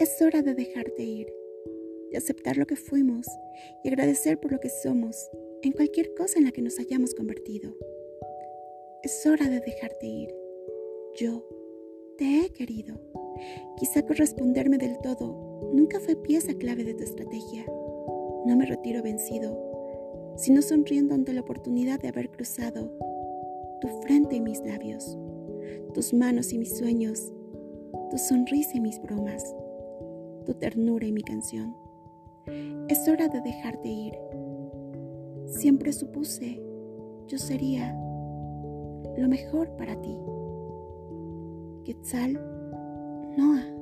Es hora de dejarte ir, de aceptar lo que fuimos y agradecer por lo que somos en cualquier cosa en la que nos hayamos convertido. Es hora de dejarte ir. Yo te he querido. Quizá corresponderme del todo nunca fue pieza clave de tu estrategia. No me retiro vencido, sino sonriendo ante la oportunidad de haber cruzado tu frente y mis labios, tus manos y mis sueños, tu sonrisa y mis bromas tu ternura y mi canción. Es hora de dejarte ir. Siempre supuse yo sería lo mejor para ti. Quetzal Noah.